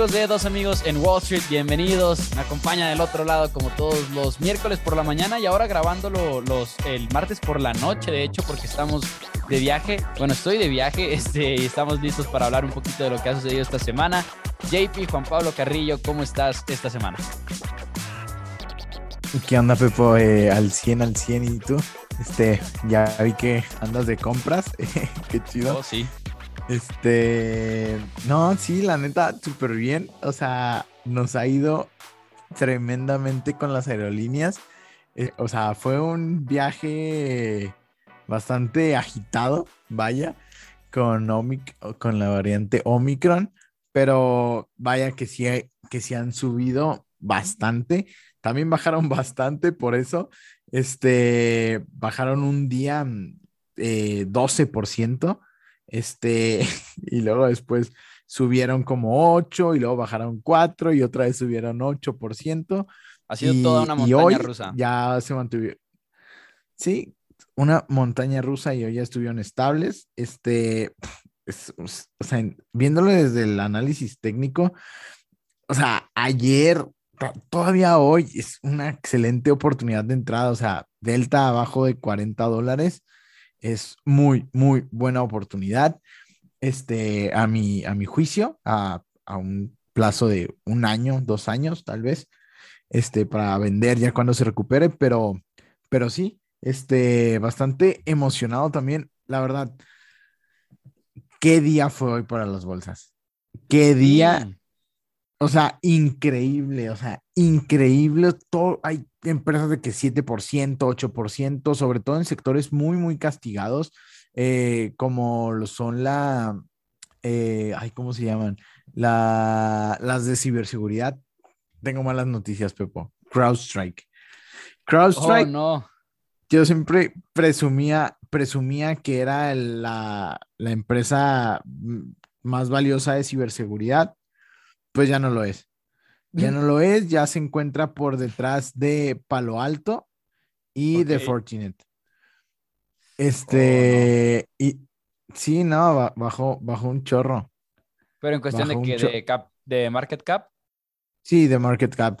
Hola, ¿qué tal amigos de Dos Amigos en Wall Street? Bienvenidos. Me acompaña del otro lado como todos los miércoles por la mañana y ahora grabándolo los, el martes por la noche, de hecho, porque estamos de viaje. Bueno, estoy de viaje este, y estamos listos para hablar un poquito de lo que ha sucedido esta semana. JP, Juan Pablo Carrillo, ¿cómo estás esta semana? ¿Qué onda, Pepo? Eh, al 100, al 100 y tú. Este, ya vi que andas de compras. Qué chido. Oh, sí. Este, no, sí, la neta, súper bien. O sea, nos ha ido tremendamente con las aerolíneas. Eh, o sea, fue un viaje bastante agitado, vaya, con, con la variante Omicron, pero vaya que sí, que sí han subido bastante. También bajaron bastante, por eso, este, bajaron un día eh, 12%. Este, y luego después subieron como 8 y luego bajaron 4 y otra vez subieron 8%. Ha sido toda una montaña rusa. Ya se mantuvieron. Sí, una montaña rusa y hoy ya estuvieron estables. Este, o sea, viéndolo desde el análisis técnico, o sea, ayer, todavía hoy es una excelente oportunidad de entrada. O sea, Delta abajo de 40 dólares es muy, muy buena oportunidad. Este, a mi, a mi juicio, a, a un plazo de un año, dos años, tal vez, este, para vender ya cuando se recupere, pero, pero sí, este, bastante emocionado también, la verdad. ¿Qué día fue hoy para las bolsas? ¿Qué día? O sea, increíble, o sea, increíble. Todo, hay empresas de que 7%, 8%, sobre todo en sectores muy, muy castigados, eh, como lo son la, eh, ay, ¿cómo se llaman? La, las de ciberseguridad. Tengo malas noticias, Pepo. CrowdStrike. CrowdStrike. Oh, no. Yo siempre presumía, presumía que era la, la empresa más valiosa de ciberseguridad pues ya no lo es. Ya no lo es, ya se encuentra por detrás de Palo Alto y de Fortinet. Este, Oh, y sí, no, bajó, bajó un chorro. Pero en cuestión Bajó de que de, cap, de market cap. Sí, de market cap.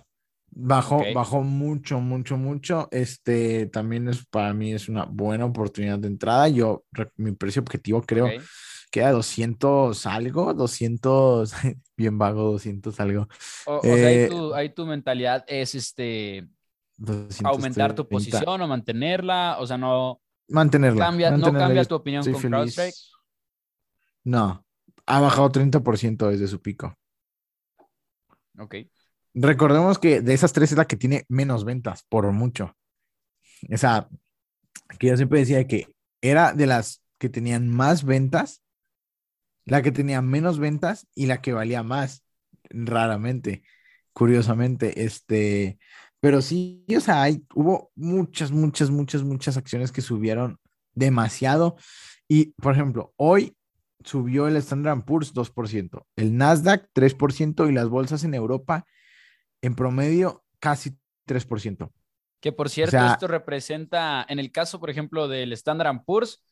Bajó, bajó mucho, mucho, mucho. Este también es para mí es una buena oportunidad de entrada. Yo, mi precio objetivo creo. Que era 200 algo, 200, bien vago, 200 algo. O, o sea, ahí Eh, tu, ahí tu mentalidad es este 230. aumentar tu posición o mantenerla. O sea, no Mantenerla. cambia, no mantenerla, cambia yo tu opinión estoy con. CrowdStrike. No, ha bajado 30% desde su pico. Ok. Recordemos que de esas tres es la que tiene menos ventas, por mucho. O sea, que yo siempre decía que era de las que tenían más ventas, la que tenía menos ventas y la que valía más, raramente, curiosamente, este, pero sí, o sea, hay, hubo muchas, muchas, muchas, muchas acciones que subieron demasiado y, por ejemplo, hoy subió el Standard Poor's 2%, el Nasdaq 3% y las bolsas en Europa en promedio casi 3%. Que por cierto, sea- esto representa, en el caso, por ejemplo, del Standard Poor's,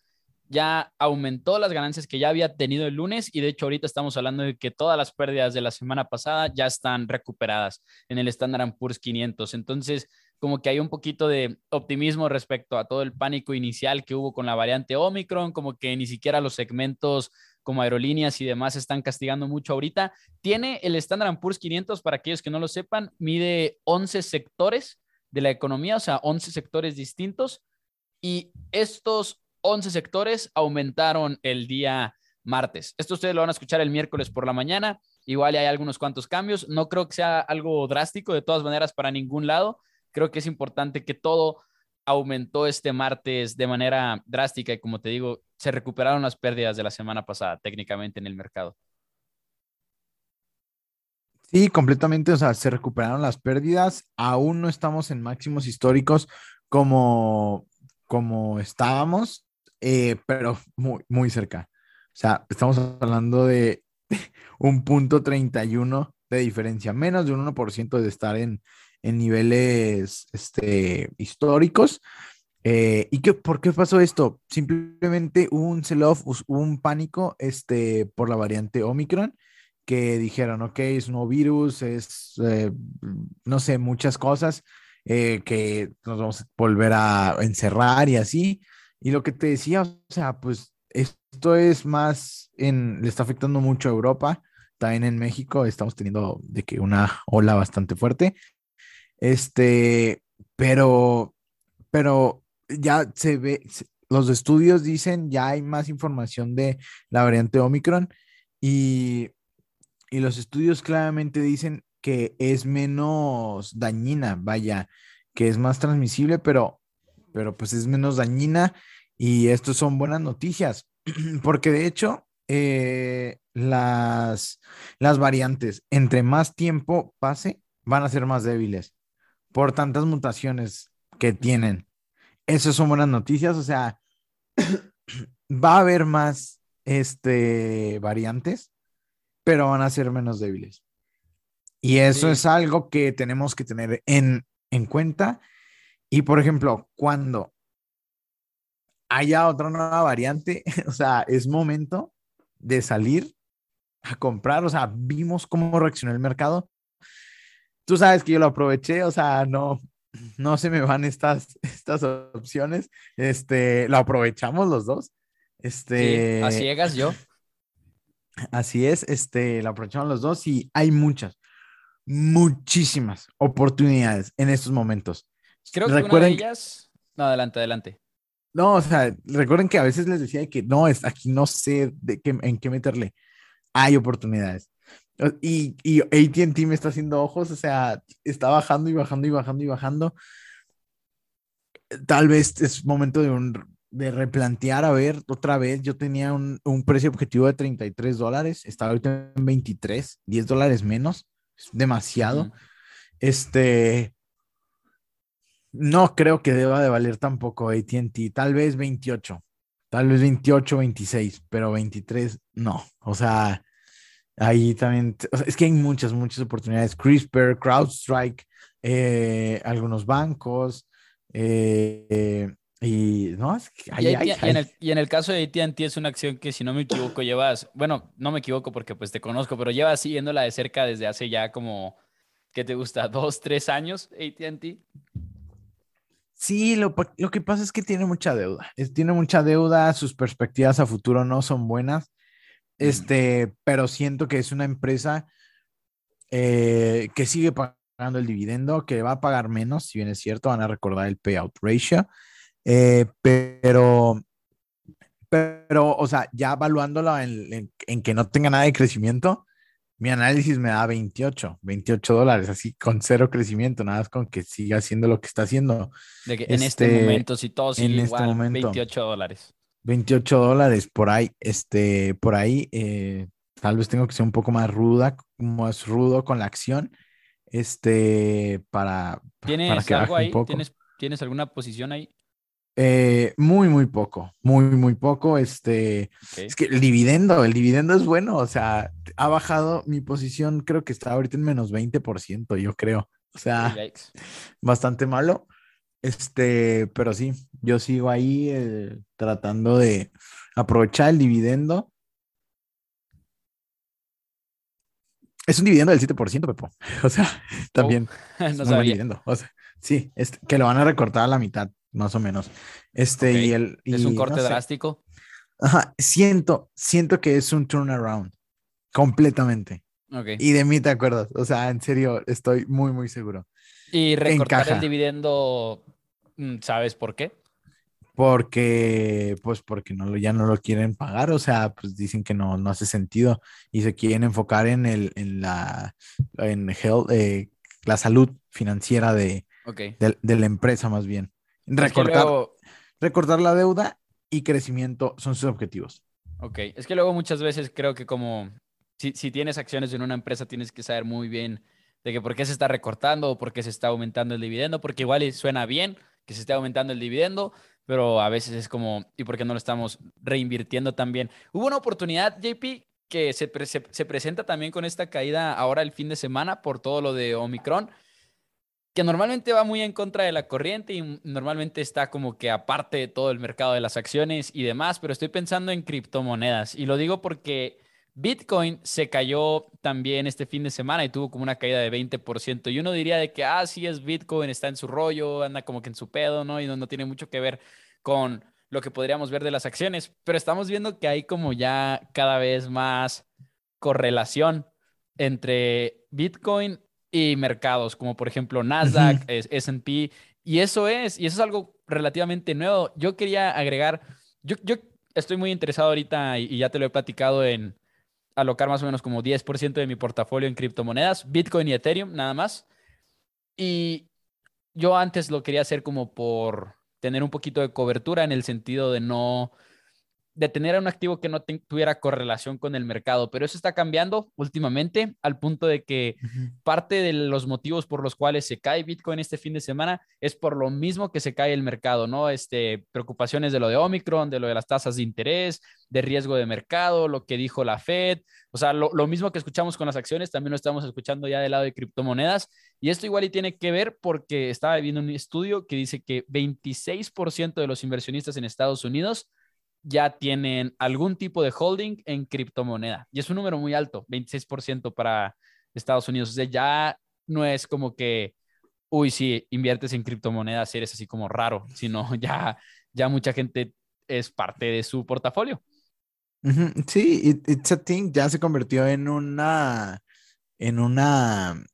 ya aumentó las ganancias que ya había tenido el lunes y de hecho ahorita estamos hablando de que todas las pérdidas de la semana pasada ya están recuperadas en el Standard Poor's 500. Entonces, como que hay un poquito de optimismo respecto a todo el pánico inicial que hubo con la variante Omicron, como que ni siquiera los segmentos como aerolíneas y demás están castigando mucho ahorita. Tiene el Standard Poor's 500, para aquellos que no lo sepan, mide 11 sectores de la economía, o sea, 11 sectores distintos. Y estos 11 sectores aumentaron el día martes. Esto ustedes lo van a escuchar el miércoles por la mañana. Igual hay algunos cuantos cambios. No creo que sea algo drástico, de todas maneras, para ningún lado. Creo que es importante que todo aumentó este martes de manera drástica y como te digo, se recuperaron las pérdidas de la semana pasada técnicamente en el mercado. Sí, completamente, o sea, se recuperaron las pérdidas, aún no estamos en máximos históricos como, como estábamos, eh, pero muy, muy cerca. O sea, estamos hablando de un punto 31 de diferencia, menos de un 1% de estar en, en niveles este, históricos. Eh, ¿Y qué, por qué pasó esto? Simplemente hubo un sell-off, hubo un pánico este, por la variante Omicron que dijeron, ok, es un nuevo virus, es, eh, no sé, muchas cosas eh, que nos vamos a volver a encerrar y así. Y lo que te decía, o sea, pues esto es más en, le está afectando mucho a Europa, también en México estamos teniendo de que una ola bastante fuerte. Este, pero, pero ya se ve, los estudios dicen, ya hay más información de la variante Omicron y, y los estudios claramente dicen que es menos dañina, vaya, que es más transmisible, pero, pero pues es menos dañina y esto son buenas noticias, porque de hecho eh, las, las variantes, entre más tiempo pase, van a ser más débiles por tantas mutaciones que tienen. Esas son buenas noticias, o sea, va a haber más este, variantes, pero van a ser menos débiles. Y eso es algo que tenemos que tener en, en cuenta. Y por ejemplo, cuando haya otra nueva variante, o sea, es momento de salir a comprar, o sea, vimos cómo reaccionó el mercado. Tú sabes que yo lo aproveché, o sea, no, no se me van estas, estas opciones. Este, lo aprovechamos los dos. Este, sí, así llegas yo. Así es, este, lo aprovechamos los dos y hay muchas, muchísimas oportunidades en estos momentos. Creo que Recuerden... una de ellas... No, adelante, adelante. No, o sea, recuerden que a veces les decía que no, es, aquí no sé de qué, en qué meterle. Hay oportunidades. Y, y ATT me está haciendo ojos, o sea, está bajando y bajando y bajando y bajando. Tal vez es momento de, un, de replantear, a ver, otra vez, yo tenía un, un precio objetivo de 33 dólares, está ahorita en 23, 10 dólares menos, es demasiado. Este, no creo que deba de valer tampoco ATT, tal vez 28, tal vez 28, 26, pero 23 no. O sea, ahí también, es que hay muchas, muchas oportunidades. CRISPR, CrowdStrike, eh, algunos bancos, eh, y no, es que y, en el, y, en el, caso de ATT es una acción que si no me equivoco llevas, bueno, no me equivoco porque pues te conozco, pero llevas siguiéndola de cerca desde hace ya como, ¿qué te gusta? ¿Dos, tres años ATT? Sí, lo, que pasa es que tiene mucha deuda. tiene mucha deuda, sus perspectivas a futuro no son buenas. Este, pero siento que es una empresa eh, que sigue pagando el dividendo, que va a pagar menos, si bien es cierto, van a recordar el payout ratio. Eh, pero, pero, o sea, ya evaluándolo en, en, que no tenga nada de crecimiento, mi análisis me da 28, 28 dólares, así con cero crecimiento, nada más con que siga haciendo lo que está haciendo. De que en este, este momento, si todo sigue en este igual, este momento, 28 dólares. 28 dólares por ahí, este, por ahí, eh, tal vez tengo que ser un poco más ruda, más rudo con la acción, este, para, ¿Tienes para que algo ahí? ¿Tienes, ¿Tienes alguna posición ahí? Eh, muy, muy poco, muy, muy poco. Este, es que el dividendo, el dividendo es bueno, o sea, ha bajado mi posición, creo que está ahorita en menos 20%, yo creo. O sea, bastante malo. Este, pero sí, yo sigo ahí eh, tratando de aprovechar el dividendo. Es un dividendo del 7%, Pepo. O sea, también. no sabía. Dividendo. O sea, sí, es que lo van a recortar a la mitad más o menos. Este, y el, ¿Es un corte drástico? Ajá, siento, siento que es un turnaround, completamente. Y de mí te acuerdas, o sea, en serio, estoy muy, muy seguro. Y recortar el dividendo, mm, ¿sabes por qué? Porque, pues, porque no, ya no lo quieren pagar, o sea, pues dicen que no, no hace sentido y se quieren enfocar en, el, en la, en eh, la salud financiera de, de la empresa más bien. Recortar, la deuda y crecimiento son sus objetivos. Ok, es que luego muchas veces creo que como si, tienes acciones en una empresa tienes que saber muy bien de que por qué se está recortando o por qué se está aumentando el dividendo, porque igual suena bien que se esté aumentando el dividendo, pero a veces es como, ¿y por qué no lo estamos reinvirtiendo también? Hubo una oportunidad, JP, que se, se presenta también con esta caída ahora el fin de semana por todo lo de Omicron que normalmente va muy en contra de la corriente y normalmente está como que aparte de todo el mercado de las acciones y demás, pero estoy pensando en criptomonedas y lo digo porque Bitcoin se cayó también este fin de semana y tuvo como una caída de 20%. Y uno diría de que, ah, sí, es Bitcoin, está en su rollo, anda como que en su pedo, ¿no? Y no, no tiene mucho que ver con lo que podríamos ver de las acciones. Pero estamos viendo que hay como ya cada vez más correlación entre Bitcoin y mercados, como por ejemplo Nasdaq, S&P, y eso es, y eso es algo relativamente nuevo. Yo quería agregar, yo, yo estoy muy interesado ahorita y ya te lo he platicado en alocar más o menos como 10% de mi portafolio en criptomonedas, Bitcoin y Ethereum, nada más. Y yo antes lo quería hacer como por tener un poquito de cobertura en el sentido de no de tener un activo que no tuviera correlación con el mercado, pero eso está cambiando últimamente al punto de que parte de los motivos por los cuales se cae Bitcoin este fin de semana es por lo mismo que se cae el mercado, ¿no? Este, preocupaciones de lo de Omicron, de lo de las tasas de interés, de riesgo de mercado, lo que dijo la Fed, o sea, lo, lo mismo que escuchamos con las acciones, también lo estamos escuchando ya del lado de criptomonedas, y esto igual y tiene que ver porque estaba viendo un estudio que dice que 26% de los inversionistas en Estados Unidos ya tienen algún tipo de holding en criptomoneda. Y es un número muy alto, 26% para Estados Unidos. O sea, ya no es como que, uy, si inviertes en criptomonedas, eres así como raro, sino ya, ya mucha gente es parte de su portafolio. Sí, It's a Thing ya se convirtió en una, en una,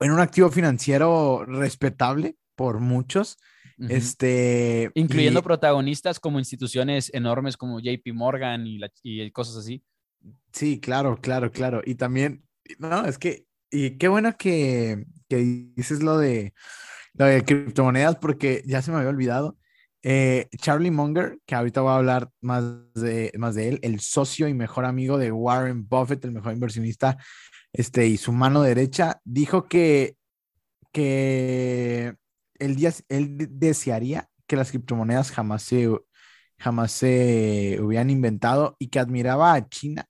en un activo financiero respetable por muchos este, Incluyendo protagonistas como instituciones enormes como JP Morgan y, y cosas así. Sí, claro, claro, claro. Y también, no, es que, y qué bueno que, que dices lo de, lo de criptomonedas porque ya se me había olvidado. Eh, Charlie Munger, que ahorita voy a hablar más de, más de él, el socio y mejor amigo de Warren Buffett, el mejor inversionista, este, y su mano derecha, dijo que, que él, él desearía que las criptomonedas jamás se, jamás se hubieran inventado y que admiraba a China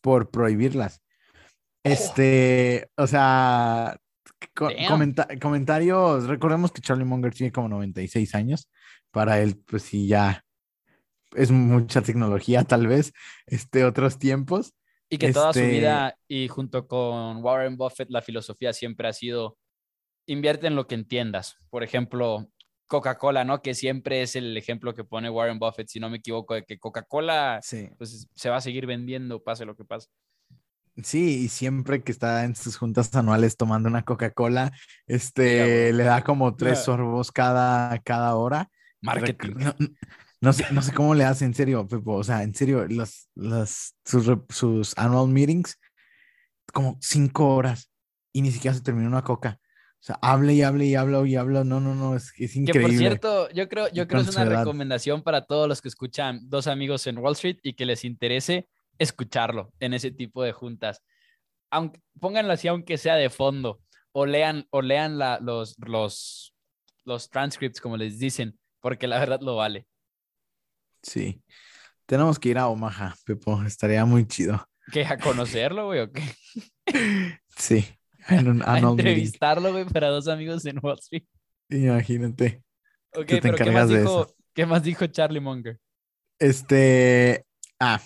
por prohibirlas. Este, o sea, comentarios, recordemos que Charlie Munger tiene como 96 años, para él pues sí ya es mucha tecnología tal vez, este, otros tiempos. Y que toda su este vida y junto con Warren Buffett la filosofía siempre ha sido invierte en lo que entiendas. Por ejemplo, Coca-Cola, ¿no? Que siempre es el ejemplo que pone Warren Buffett, si no me equivoco, de que Coca-Cola pues, se va a seguir vendiendo, pase lo que pase. Sí, y siempre que está en sus juntas anuales tomando una Coca-Cola, este, le da como tres sorbos cada, cada hora. Marketing. No, sé, no sé cómo le hace, en serio, Pepo. O sea, en serio, los, los, sus, sus annual meetings, como cinco horas y ni siquiera se terminó una coca. O sea, hable y hable y habla y habla. No, no, no, es, es increíble. Que por cierto, yo creo, yo creo que es una recomendación para todos los que escuchan Dos Amigos en Wall Street y que les interese escucharlo en ese tipo de juntas. Aunque, pónganlo así, aunque sea de fondo, o lean, o lean la, los, los, los transcripts, como les dicen, porque la verdad lo vale. Sí. Tenemos que ir a Omaha, Pepo. Estaría muy chido. ¿Qué? ¿A conocerlo, güey, o qué? Sí. a entrevistarlo, güey, para dos amigos en Wall Street. Imagínate. Ok, pero ¿qué más, dijo, ¿qué más dijo Charlie Munger? Este. Ah,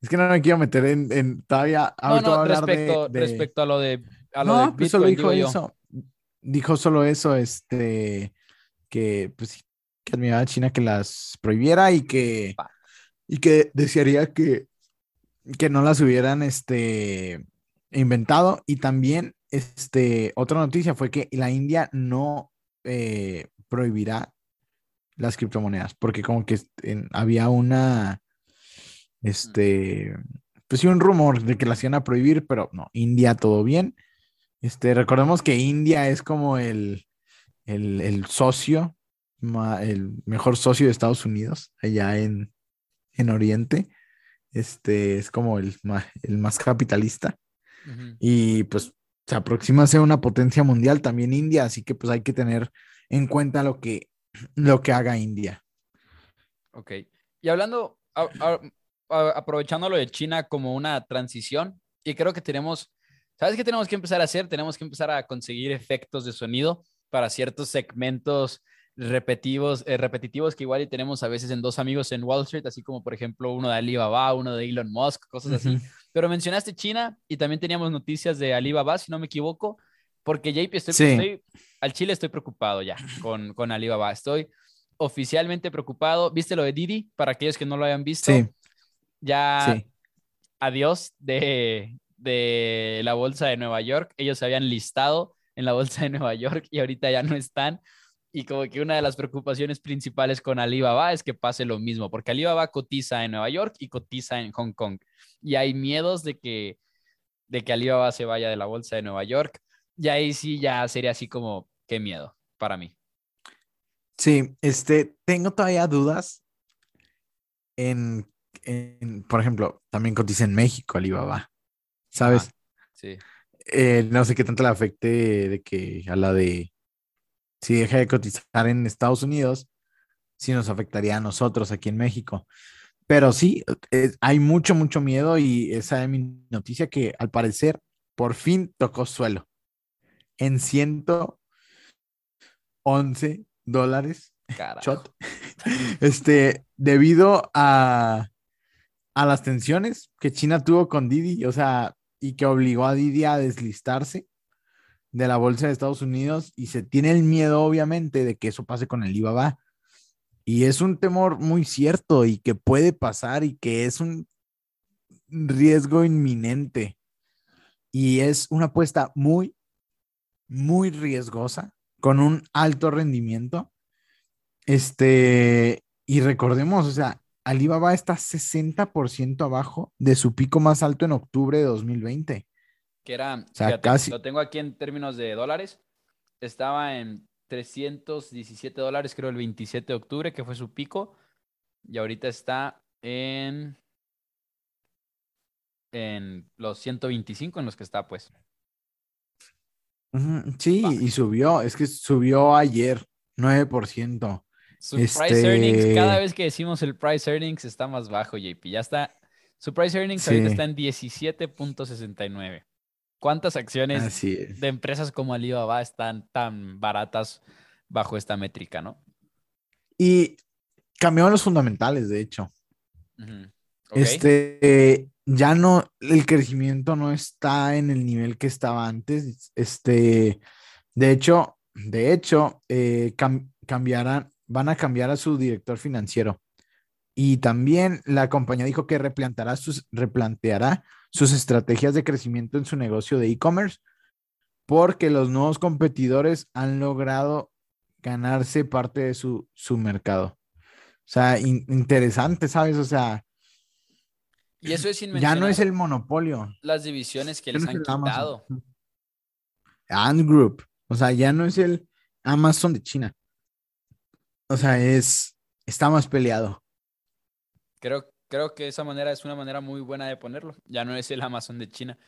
es que no me quiero meter en, en todavía. No, no, respecto, respecto a lo de. A lo no, de pues solo dijo eso. Dijo solo eso, este. Que, pues, que admiraba a China que las prohibiera y que. Y que desearía que. Que no las hubieran, este. Inventado. Y también este, otra noticia fue que la India no eh, prohibirá las criptomonedas, porque como que había una, este, pues sí, un rumor de que las iban a prohibir, pero no, India todo bien. Este, recordemos que India es como el, el, socio, el mejor socio de Estados Unidos, allá en, en Oriente. Este es como el, el más capitalista. Y pues se aproxima a ser una potencia mundial también India, así que pues hay que tener en cuenta lo que, lo que haga India. Ok. Y hablando, aprovechando lo de China como una transición, y creo que tenemos, ¿sabes qué tenemos que empezar a hacer? Tenemos que empezar a conseguir efectos de sonido para ciertos segmentos repetitivos, eh, repetitivos que igual y tenemos a veces en dos amigos en Wall Street, así como por ejemplo uno de Alibaba, uno de Elon Musk, cosas así. Pero mencionaste China y también teníamos noticias de Alibaba, si no me equivoco, porque JP, estoy, al Chile estoy preocupado ya con, con Alibaba. Estoy oficialmente preocupado. ¿Viste lo de Didi? Para aquellos que no lo hayan visto. Sí. Ya adiós de, de la bolsa de Nueva York. Ellos se habían listado en la bolsa de Nueva York y ahorita ya no están. Y como que una de las preocupaciones principales con Alibaba es que pase lo mismo, porque Alibaba cotiza en Nueva York y cotiza en Hong Kong. Y hay miedos de que, de que Alibaba se vaya de la bolsa de Nueva York. Y ahí sí ya sería así como, qué miedo para mí. Sí, este, tengo todavía dudas en, en por ejemplo, también cotiza en México Alibaba, ¿sabes? sí. Eh, no sé qué tanto le afecte de que a la de si deja de cotizar en Estados Unidos, si nos afectaría a nosotros aquí en México. Pero sí, eh, hay mucho, mucho miedo y esa es mi noticia que al parecer por fin tocó suelo en 111 dólares. Shot. Este, debido a, a las tensiones que China tuvo con Didi, o sea, y que obligó a Didi a deslistarse de la bolsa de Estados Unidos y se tiene el miedo, obviamente, de que eso pase con el Alibaba. Y es un temor muy cierto y que puede pasar y que es un riesgo inminente. Y es una apuesta muy, muy riesgosa, con un alto rendimiento. Este, y recordemos, o sea, Alibaba está 60% abajo de su pico más alto en octubre de 2020. Que era, casi... lo tengo aquí en términos de dólares, estaba en 317 dólares, creo, el 27 de octubre, que fue su pico, y ahorita está en, en los 125 en los que está, pues. Sí, y subió, es que subió ayer 9%. Su price earnings, cada este vez que decimos el price earnings está más bajo, JP. Ya está. Su price earnings ahorita está en 17.69. ¿Cuántas acciones de empresas como Alibaba están tan baratas bajo esta métrica, no? Y cambiaron los fundamentales, de hecho. Este, ya no, el crecimiento no está en el nivel que estaba antes. Este, de hecho, de hecho, eh, cambiarán, van a cambiar a su director financiero. Y también la compañía dijo que replanteará sus, replanteará sus estrategias de crecimiento en su negocio de e-commerce porque los nuevos competidores han logrado ganarse parte de su, su mercado. O sea, interesante, ¿sabes? O sea, y eso es Ya no es el monopolio. Las divisiones que les han quitado. And Group. O sea, ya no es el Amazon de China. O sea, es, está más peleado. Creo, creo que esa manera es una manera muy buena de ponerlo. Ya no es el Amazon de China.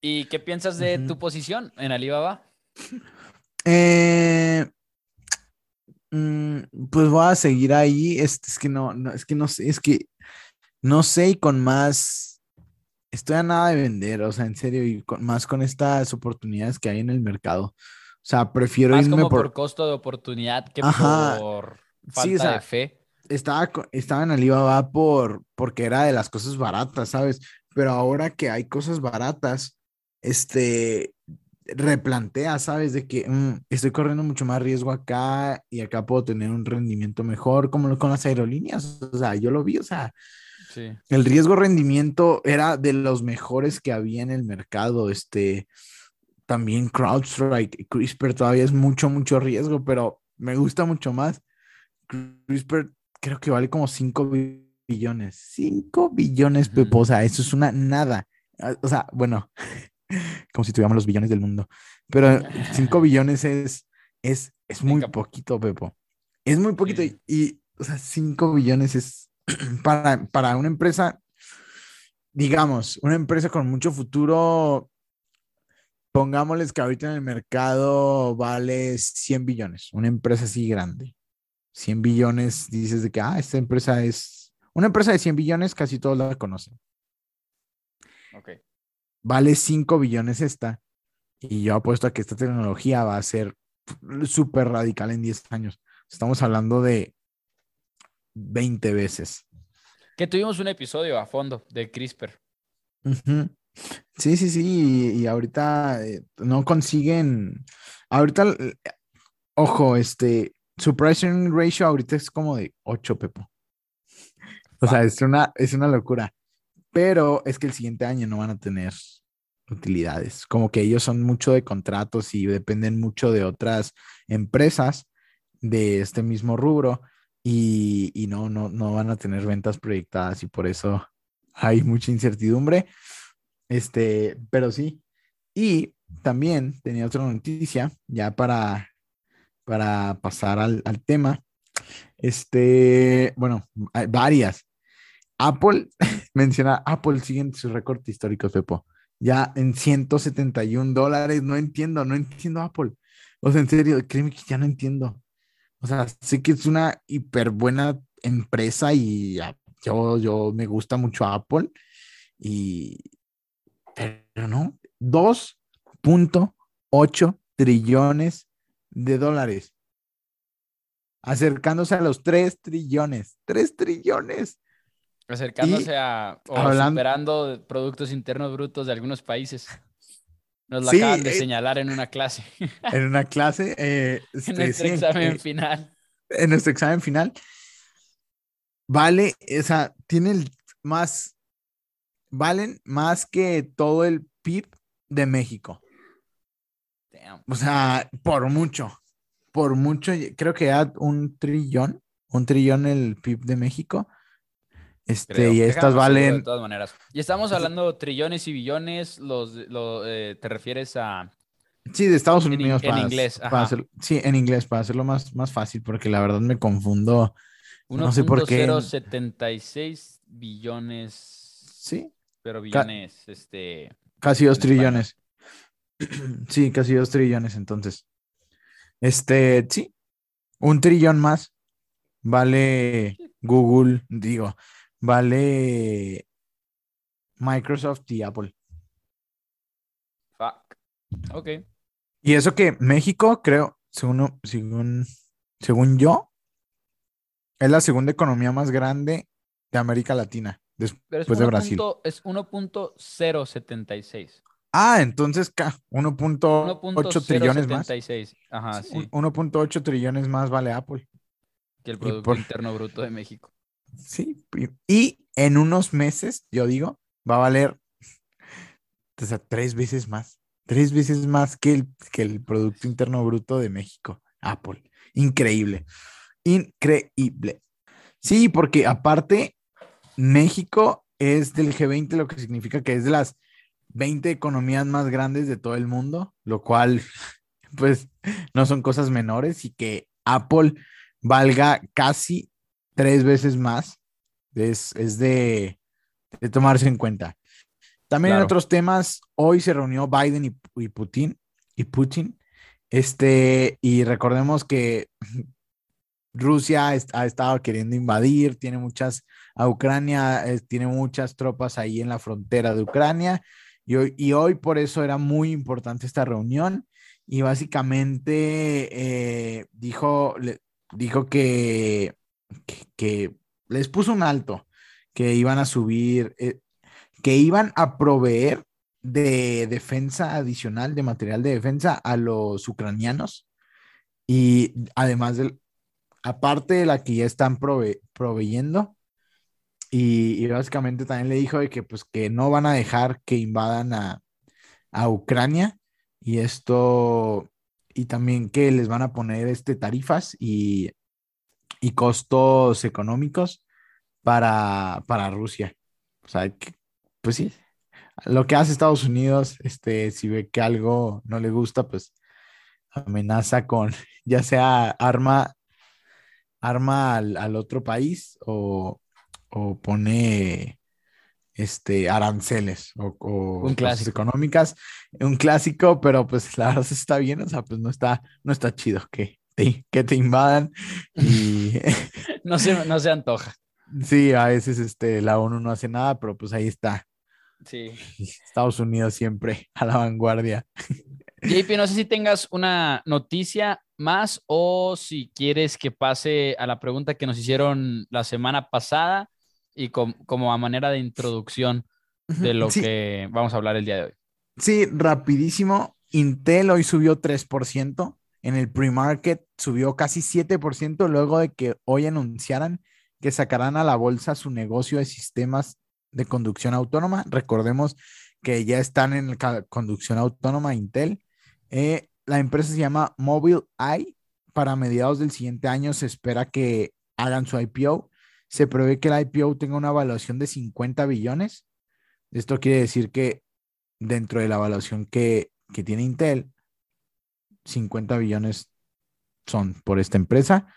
¿Y qué piensas de tu posición en Alibaba? Eh, mm, pues voy a seguir ahí. Es, es que no, no, es que no sé, es que no sé y con más, estoy a nada de vender, o sea, en serio, y con, más con estas oportunidades que hay en el mercado. O sea, prefiero Más como por... costo de oportunidad que por falta de fe. Estaba, estaba en Alibaba por, porque era de las cosas baratas, ¿sabes? Pero ahora que hay cosas baratas, este, replantea, ¿sabes? De que mm, estoy corriendo mucho más riesgo acá y acá puedo tener un rendimiento mejor, como con las aerolíneas. O sea, yo lo vi, o sea, sí. el riesgo rendimiento era de los mejores que había en el mercado. Este, también CrowdStrike CRISPR todavía es mucho, mucho riesgo, pero me gusta mucho más. CRISPR creo que vale como 5 billones. 5 billones, Pepo. O sea, eso es una nada. Ah, o sea, bueno, como si tuviéramos los billones del mundo. Pero 5 billones es, es, es muy poquito, Pepo. Es muy poquito. Y, o sea, 5 billones es para, para una empresa, digamos, una empresa con mucho futuro pongámosles que ahorita en el mercado vale 100 billones, una empresa así grande. 100 billones, dices de que, ah, esta empresa es, una empresa de 100 billones, casi todos la conocen. Ok. Vale 5 billones esta, y yo apuesto a que esta tecnología va a ser súper radical en 10 años. Estamos hablando de 20 veces. Que tuvimos un episodio a fondo de CRISPR. Sí, sí, sí, y, ahorita eh, no consiguen, ahorita, ojo, este, su pricing ratio ahorita es como de 8, Pepo. O sea, es una, es una locura, pero es que el siguiente año no van a tener utilidades, como que ellos son mucho de contratos y dependen mucho de otras empresas de este mismo rubro y, y no, no, no van a tener ventas proyectadas y por eso hay mucha incertidumbre. Este, pero sí. Y también tenía otra noticia, ya para, para pasar al, tema. Este, bueno, hay varias. Apple, menciona, Apple sigue su récord histórico, Pepo. Ya en 171 dólares, no entiendo, no entiendo Apple. O sea, en serio, créeme que ya no entiendo. O sea, sé que es una hiper buena empresa y yo, yo me gusta mucho Apple y, pero no, 2.8 trillones de dólares. Acercándose a los 3 trillones. 3 trillones. Acercándose a o superando productos internos brutos de algunos países. Nos lo acaban de eh, señalar en una clase. En una clase. Eh, en este, nuestro examen eh, final. En nuestro examen final. Vale, esa tiene el más valen más que todo el PIB de México. O sea, por mucho, por mucho, creo que era un trillón, un trillón el PIB de México. Este, y estas valen. De todas maneras. Y estamos hablando trillones y billones, los, eh, ¿te refieres a. Sí, de Estados Unidos. En, inglés. sí, en inglés, para hacerlo más, más fácil, porque la verdad me confundo. No sé por qué. 1.076 billones. Sí pero billones, este... Casi dos trillones. Sí, casi dos trillones entonces. Este, sí, un trillón más vale Google, digo, vale Microsoft y Apple. Fuck. Ok. Y eso que México, creo, según, según, según yo, es la segunda economía más grande de América Latina después de Brasil. es 1.076. Ah, entonces 1.8 trillones más. Ajá, sí. 1.8 trillones más vale Apple. Que el Producto Interno Bruto de México. Sí, y en unos meses, yo digo, va a valer o sea, tres veces más. Tres veces más que el, que el Producto Interno Bruto de México. Apple. Increíble. Increíble. Sí, porque aparte, México es del G20, lo que significa que es de las 20 economías más grandes de todo el mundo, lo cual, pues, no son cosas menores y que Apple valga casi tres veces más, es, de, tomarse en cuenta. También en otros temas, hoy se reunió Biden y, y Putin, y Putin, este, y recordemos que Rusia ha estado queriendo invadir, tiene muchas, a Ucrania tiene muchas tropas ahí en la frontera de Ucrania y hoy, por eso era muy importante esta reunión y básicamente eh, dijo, dijo que, que, les puso un alto, que iban a subir, eh, que iban a proveer de defensa adicional, de material de defensa a los ucranianos y además del aparte de la que ya están proveyendo. Y, básicamente también le dijo de que pues que no van a dejar que invadan a, Ucrania y esto y también que les van a poner este tarifas y, y costos económicos para, para Rusia. O sea, pues sí, lo que hace Estados Unidos, este, si ve que algo no le gusta, pues amenaza con ya sea arma arma al, otro país o, pone este, aranceles o, un económicas, un clásico, pero pues la verdad está bien, o sea, pues no está, no está chido que te, que te invadan y... no, se, no se antoja. Sí, a veces este, la ONU no hace nada, pero pues ahí está. Sí. Estados Unidos siempre a la vanguardia. JP, no sé si tengas una noticia más o si quieres que pase a la pregunta que nos hicieron la semana pasada y como a manera de introducción de lo que vamos a hablar el día de hoy. Sí, rapidísimo. Intel hoy subió 3%. En el pre-market subió casi 7% luego de que hoy anunciaran que sacarán a la bolsa su negocio de sistemas de conducción autónoma. Recordemos que ya están en la conducción autónoma Intel. Eh, la empresa se llama Mobile Eye. Para mediados del siguiente año se espera que hagan su IPO. Se prevé que el IPO tenga una evaluación de 50 billones. Esto quiere decir que dentro de la evaluación que, que tiene Intel, 50 billones son por esta empresa.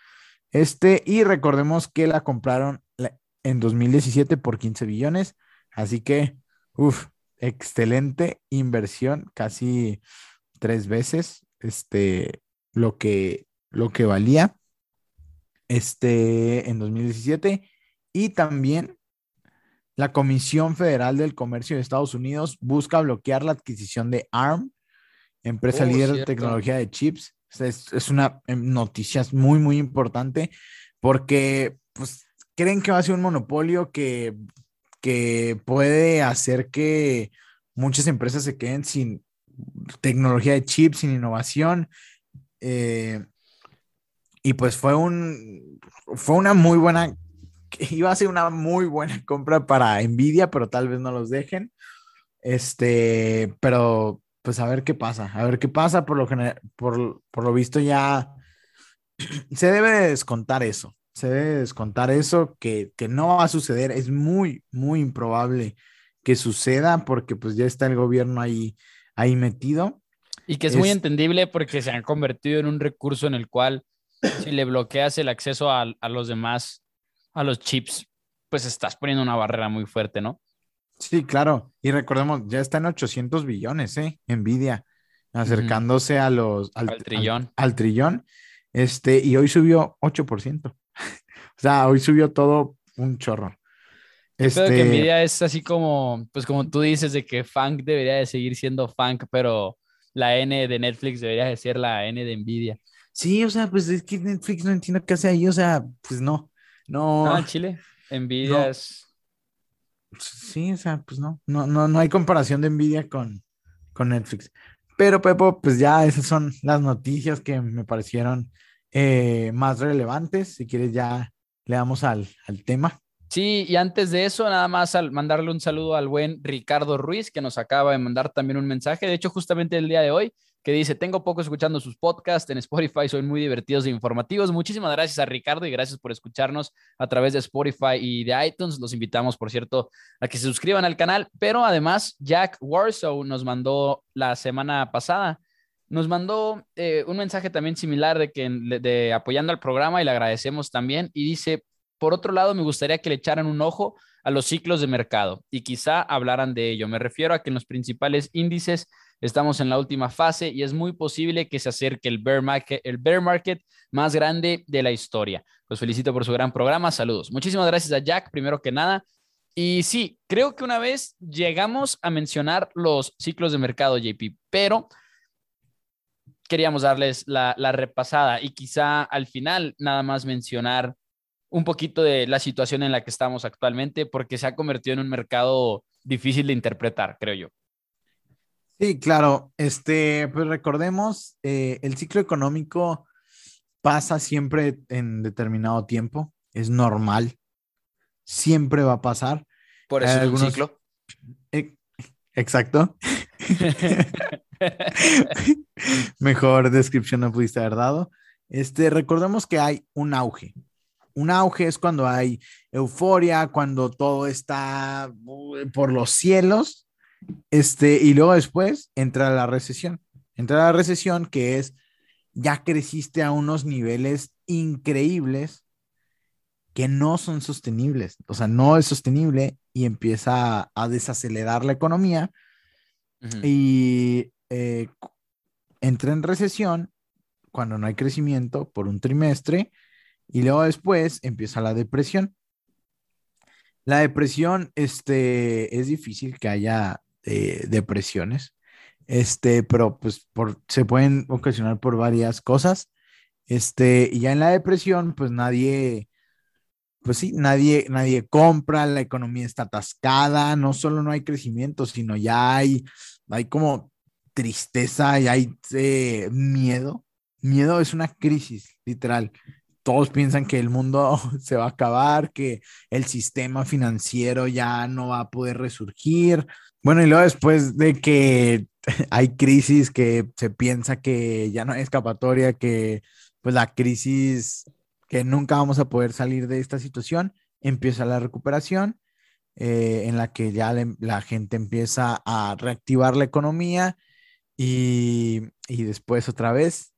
Este, y recordemos que la compraron en 2017 por 15 billones. Así que, uff, excelente inversión, casi tres veces este, lo, que, lo que valía este, en 2017. Y también la Comisión Federal del Comercio de Estados Unidos busca bloquear la adquisición de ARM, empresa oh, líder de tecnología de chips. Es, es, una em, noticia muy, muy importante porque pues, creen que va a ser un monopolio que, que puede hacer que muchas empresas se queden sin tecnología de chips, sin innovación. Eh, y pues fue un fue una muy buena iba a ser una muy buena compra para Nvidia, pero tal vez no los dejen. Este, pero pues a ver qué pasa, a ver qué pasa, por lo general, por, por lo visto ya se debe descontar eso, se debe descontar eso que, que no va a suceder, es muy, muy improbable que suceda porque pues ya está el gobierno ahí, ahí metido. Y que es, muy entendible porque se han convertido en un recurso en el cual si le bloqueas el acceso a, a los demás a los chips, pues estás poniendo una barrera muy fuerte, ¿no? Sí, claro. Y recordemos, ya está en 800 billones, ¿eh? Nvidia, acercándose a los, al, trillón. Al, trillón. Este, y hoy subió 8%. o sea, hoy subió todo un chorro. Este... Creo que Nvidia es así como, pues como tú dices, de que funk debería de seguir siendo funk, pero la N de Netflix debería de ser la N de Nvidia. Sí, o sea, pues es que Netflix no entiendo qué hace ahí, o sea, pues no. No. Ah, Chile. Envidias. Sí, o sea, pues no, no, no, no hay comparación de envidia con, con Netflix. Pero, Pepo, pues ya esas son las noticias que me parecieron eh, más relevantes. Si quieres, ya le damos al, al tema. Sí, y antes de eso, nada más al mandarle un saludo al buen Ricardo Ruiz, que nos acaba de mandar también un mensaje. De hecho, justamente el día de hoy que dice, tengo poco escuchando sus podcasts en Spotify, son muy divertidos e informativos. Muchísimas gracias a Ricardo y gracias por escucharnos a través de Spotify y de iTunes. Los invitamos, por cierto, a que se suscriban al canal, pero además Jack Warsaw nos mandó la semana pasada, nos mandó eh, un mensaje también similar de que de apoyando al programa y le agradecemos también y dice, por otro lado, me gustaría que le echaran un ojo a los ciclos de mercado y quizá hablaran de ello. Me refiero a que en los principales índices Estamos en la última fase y es muy posible que se acerque el bear market, el bear market más grande de la historia. Los felicito por su gran programa. Saludos. Muchísimas gracias a Jack, primero que nada. Y sí, creo que una vez llegamos a mencionar los ciclos de mercado, JP, pero queríamos darles la, la repasada y quizá al final nada más mencionar un poquito de la situación en la que estamos actualmente, porque se ha convertido en un mercado difícil de interpretar, creo yo. Sí, claro. Este, pues recordemos, eh, el ciclo económico pasa siempre en determinado tiempo, es normal, siempre va a pasar. Por eso es un ciclo. E, exacto. Mejor descripción no pudiste haber dado. Este, recordemos que hay un auge. Un auge es cuando hay euforia, cuando todo está uh, por los cielos este, y luego después entra la recesión. Entra la recesión que es, ya creciste a unos niveles increíbles que no son sostenibles. O sea, no es sostenible y empieza a, desacelerar la economía y eh, entra en recesión cuando no hay crecimiento por un trimestre y luego después empieza la depresión. La depresión este, es difícil que haya depresiones, este, pero pues por, se pueden ocasionar por varias cosas. Este, y ya en la depresión, pues nadie, pues sí, nadie, nadie compra, la economía está atascada, no solo no hay crecimiento, sino ya hay, hay como tristeza y hay eh, miedo. Miedo es una crisis, literal. Todos piensan que el mundo se va a acabar, que el sistema financiero ya no va a poder resurgir. Bueno, y luego después de que hay crisis, que se piensa que ya no hay escapatoria, que pues la crisis, que nunca vamos a poder salir de esta situación, empieza la recuperación, eh, en la que ya la gente empieza a reactivar la economía y, y, después otra vez,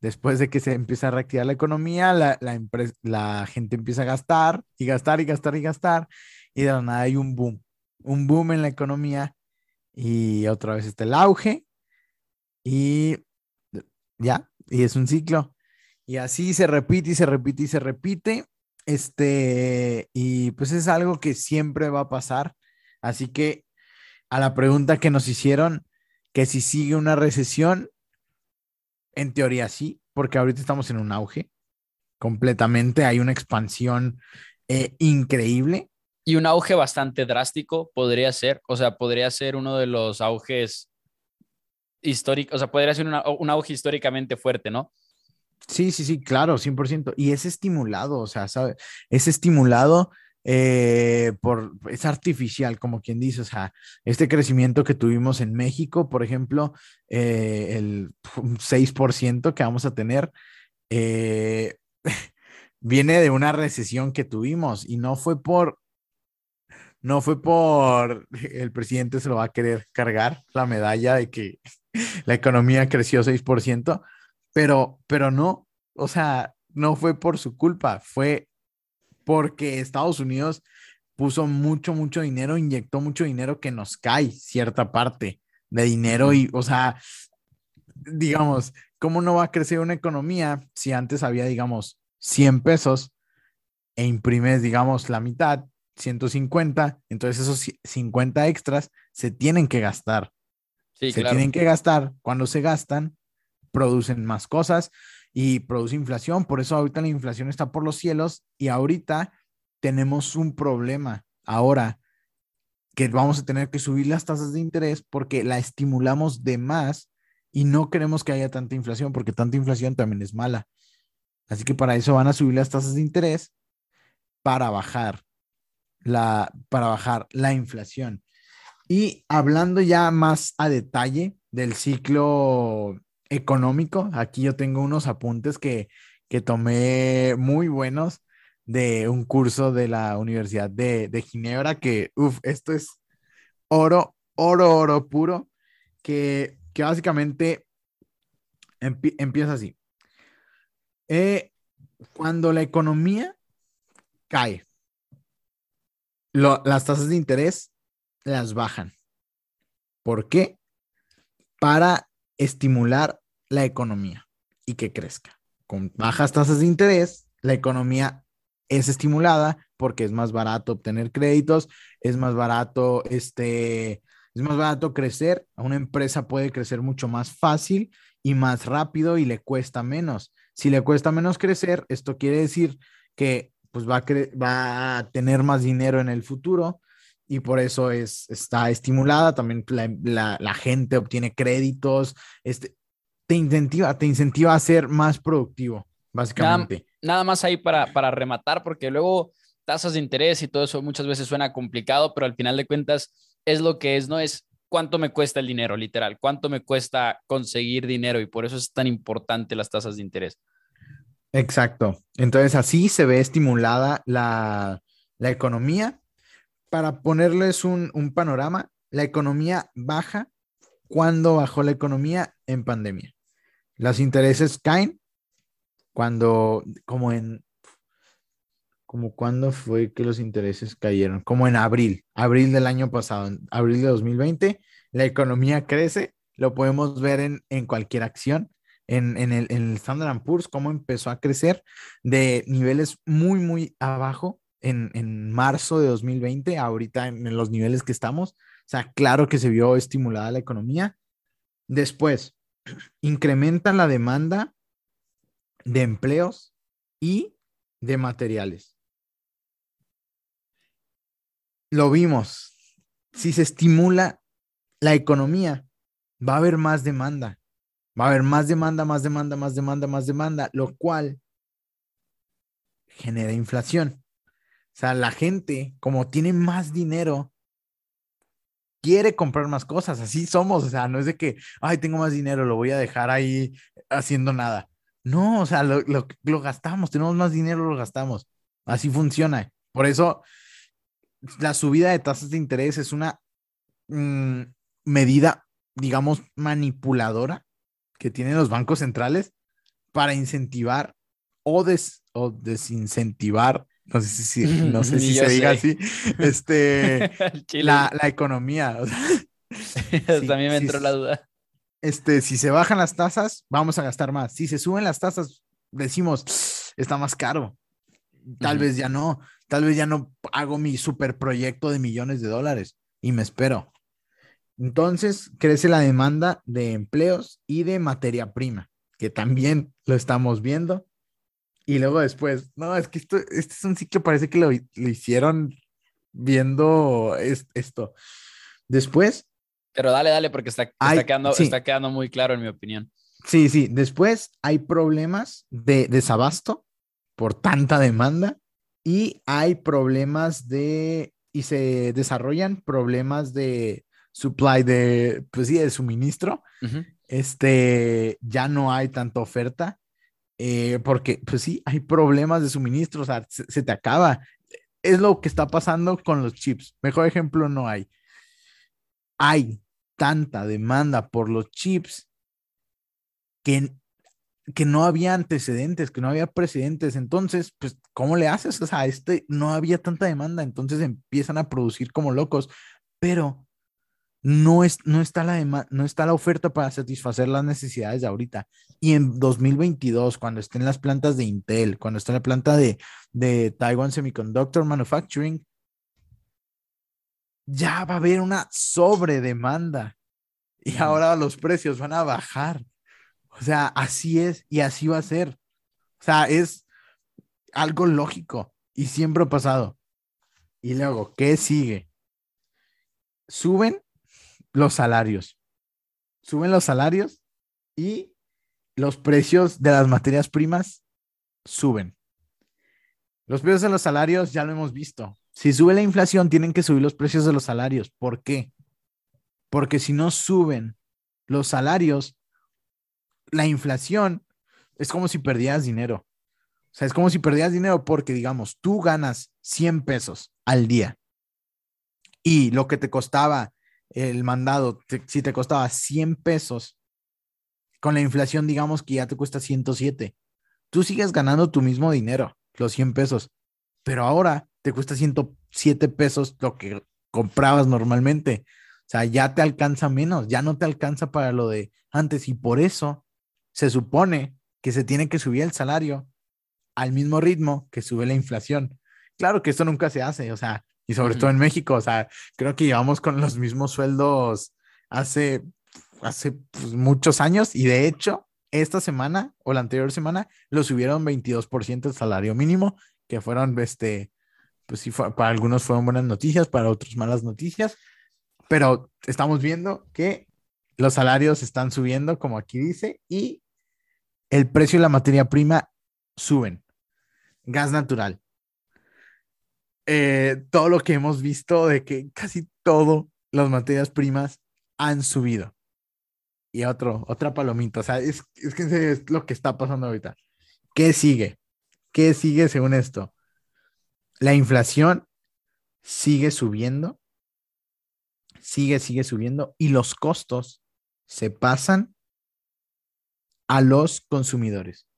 después de que se empieza a reactivar la economía, la, la, la gente empieza a gastar y gastar y gastar y gastar y de la nada hay un boom, un boom en la economía y otra vez está el auge y ya, y es un ciclo. Y así se repite y se repite y se repite. Este, y pues es algo que siempre va a pasar. Así que a la pregunta que nos hicieron, que si sigue una recesión, en teoría sí, porque ahorita estamos en un auge completamente, hay una expansión eh, increíble. Y un auge bastante drástico podría ser, o sea, podría ser uno de los auges históricos, o sea, podría ser un auge históricamente fuerte, ¿no? Sí, sí, sí, claro, 100%. Y es estimulado, o sea, ¿sabes? Es estimulado eh, por, es artificial, como quien dice, o sea, este crecimiento que tuvimos en México, por ejemplo, eh, el 6% que vamos a tener, eh, viene de una recesión que tuvimos y no fue por, no fue por, el presidente se lo va a querer cargar la medalla de que la economía creció 6%, pero, pero no, o sea, no fue por su culpa, fue porque Estados Unidos puso mucho, mucho dinero, inyectó mucho dinero que nos cae cierta parte de dinero y, o sea, digamos, ¿cómo no va a crecer una economía si antes había, digamos, 100 pesos e imprimes, digamos, la mitad, 150, entonces esos 50 extras se tienen que gastar. se tienen que gastar. Cuando se gastan, producen más cosas y produce inflación. Por eso ahorita la inflación está por los cielos y ahorita tenemos un problema. Ahora que vamos a tener que subir las tasas de interés porque la estimulamos de más y no queremos que haya tanta inflación porque tanta inflación también es mala. Así que para eso van a subir las tasas de interés para bajar la, para bajar la inflación. Y hablando ya más a detalle del ciclo económico. Aquí yo tengo unos apuntes que, que tomé muy buenos de un curso de la Universidad de, de Ginebra, que, uff, esto es oro, oro, oro puro, que, que básicamente empieza así. Eh, cuando la economía cae, las tasas de interés las bajan. ¿Por qué? Para estimular la economía y que crezca. Con bajas tasas de interés, la economía es estimulada porque es más barato obtener créditos, es más barato, este, es más barato crecer. Una empresa puede crecer mucho más fácil y más rápido y le cuesta menos. Si le cuesta menos crecer, esto quiere decir que pues va a, tener más dinero en el futuro y por eso es, está estimulada. También la, gente obtiene créditos, este, te incentiva, te incentiva a ser más productivo, básicamente. Nada, más ahí para, para rematar, porque luego tasas de interés y todo eso muchas veces suena complicado, pero al final de cuentas es lo que es, no es cuánto me cuesta el dinero, literal, cuánto me cuesta conseguir dinero y por eso es tan importante las tasas de interés. Exacto. Entonces así se ve estimulada la, la economía para ponerles un, panorama, la economía baja cuando bajó la economía en pandemia. Los intereses caen cuando, como en, como cuando fue que los intereses cayeron, como en abril, abril del año pasado, abril de 2020, la economía crece, lo podemos ver en, en cualquier acción, en, en, el, en el Standard Poor's, cómo empezó a crecer de niveles muy, muy abajo en, marzo de 2020, ahorita en, los niveles que estamos. O sea, claro que se vio estimulada la economía. Después, incrementan la demanda de empleos y de materiales. Lo vimos. Si se estimula la economía, va a haber más demanda. Va a haber más demanda, más demanda, más demanda, más demanda, lo cual genera inflación. O sea, la gente, como tiene más dinero, quiere comprar más cosas. Así somos. O sea, no es de que, ay, tengo más dinero, lo voy a dejar ahí haciendo nada. No, o sea, lo, gastamos, tenemos más dinero, lo gastamos. Así funciona. Por eso, la subida de tasas de interés es una mm, medida, digamos, manipuladora que tienen los bancos centrales para incentivar o, des, o desincentivar, no sé si, no sé si se diga así, este, la, la, economía. También me entró la duda. Este, si se bajan las tasas, vamos a gastar más. Si se suben las tasas, decimos, está más caro. Tal vez ya no, tal vez ya no hago mi super proyecto de millones de dólares y me espero. Entonces, crece la demanda de empleos y de materia prima, que también lo estamos viendo. Y luego después, no, es que esto, este es un ciclo, parece que lo, hicieron viendo esto. Después. Pero dale, dale, porque está, quedando, está quedando muy claro en mi opinión. Sí, sí. Después hay problemas de desabasto por tanta demanda y hay problemas de, y se desarrollan problemas de supply de, pues sí, de suministro, este, ya no hay tanta oferta, eh, porque, pues sí, hay problemas de suministro, o sea, se, te acaba. Es lo que está pasando con los chips. Mejor ejemplo no hay. Hay tanta demanda por los chips que, que no había antecedentes, que no había precedentes. Entonces, pues, ¿cómo le haces? O sea, este no había tanta demanda, entonces empiezan a producir como locos, pero no, es, no, está la no está la oferta para satisfacer las necesidades de ahorita. Y en 2022, cuando estén las plantas de Intel, cuando esté la planta de, de Taiwan Semiconductor Manufacturing, ya va a haber una sobredemanda y ahora los precios van a bajar. O sea, así es y así va a ser. O sea, es algo lógico y siempre ha pasado. Y luego, ¿qué sigue? Suben los salarios. Suben los salarios y los precios de las materias primas suben. Los precios de los salarios ya lo hemos visto. Si sube la inflación, tienen que subir los precios de los salarios. ¿Por qué? Porque si no suben los salarios, la inflación es como si perdieras dinero. O sea, es como si perdieras dinero porque, digamos, tú ganas 100 pesos al día y lo que te costaba el mandado, si te costaba 100 pesos, con la inflación digamos que ya te cuesta 107, tú sigues ganando tu mismo dinero, los 100 pesos, pero ahora te cuesta 107 pesos lo que comprabas normalmente. O sea, ya te alcanza menos, ya no te alcanza para lo de antes y por eso se supone que se tiene que subir el salario al mismo ritmo que sube la inflación. Claro que esto nunca se hace, o sea, y sobre todo en México, o sea, creo que llevamos con los mismos sueldos hace, hace pues, muchos años y de hecho, esta semana o la anterior semana lo subieron 22% el salario mínimo, que fueron, este, pues sí, para algunos fueron buenas noticias, para otros malas noticias, pero estamos viendo que los salarios están subiendo, como aquí dice, y el precio de la materia prima suben. Gas natural, eh, todo lo que hemos visto de que casi todo las materias primas han subido. Y otro, otra palomita. O sea, es, es que es lo que está pasando ahorita. ¿Qué sigue? ¿Qué sigue según esto? La inflación sigue subiendo, sigue, sigue subiendo y los costos se pasan a los consumidores.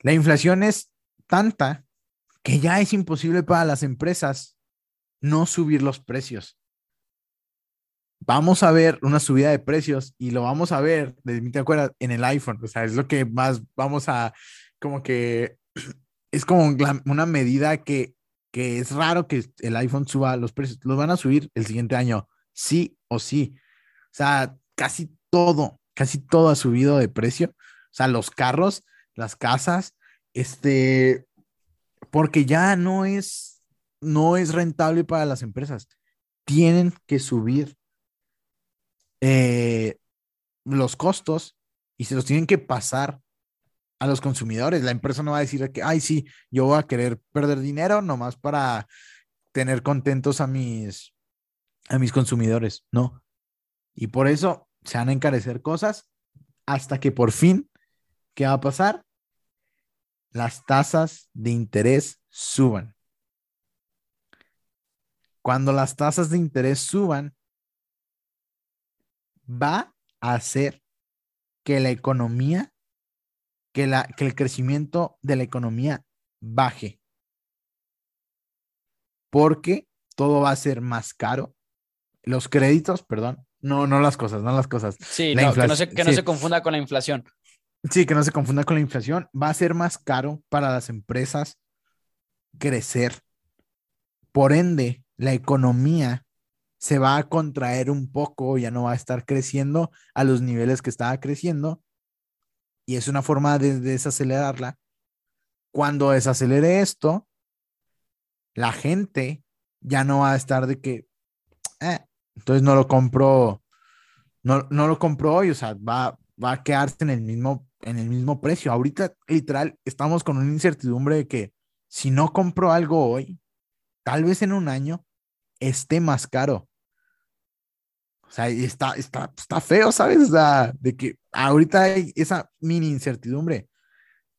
La inflación es tanta que ya es imposible para las empresas no subir los precios. Vamos a ver una subida de precios y lo vamos a ver, de mí te acuerdas, en el iPhone. O sea, es lo que más vamos a, como que es como una medida que, que es raro que el iPhone suba los precios. Los van a subir el siguiente año, sí o sí. O sea, casi todo, casi todo ha subido de precio. O sea, los carros las casas, este, porque ya no es, no es rentable para las empresas. Tienen que subir eh, los costos y se los tienen que pasar a los consumidores. La empresa no va a decir que, ay, sí, yo voy a querer perder dinero nomás para tener contentos a mis, a mis consumidores, no. Y por eso se van a encarecer cosas hasta que por fin, ¿qué va a pasar? Las tasas de interés suban. Cuando las tasas de interés suban, va a hacer que la economía, que, la, que el crecimiento de la economía baje. Porque todo va a ser más caro. Los créditos, perdón, no, no las cosas, no las cosas. Sí, que, no se, que no se confunda con la inflación. Sí, que no se confunda con la inflación. Va a ser más caro para las empresas crecer. Por ende, la economía se va a contraer un poco, ya no va a estar creciendo a los niveles que estaba creciendo. Y es una forma de desacelerarla. Cuando desacelere esto, la gente ya no va a estar de que, eh, entonces no lo compro, no, no lo compro hoy, o sea, va, va a quedarse en el mismo, en el mismo precio. Ahorita, literal, estamos con una incertidumbre de que si no compro algo hoy, tal vez en un año esté más caro. O sea, está, está, está feo, ¿sabes? O sea, de que ahorita hay esa mini incertidumbre.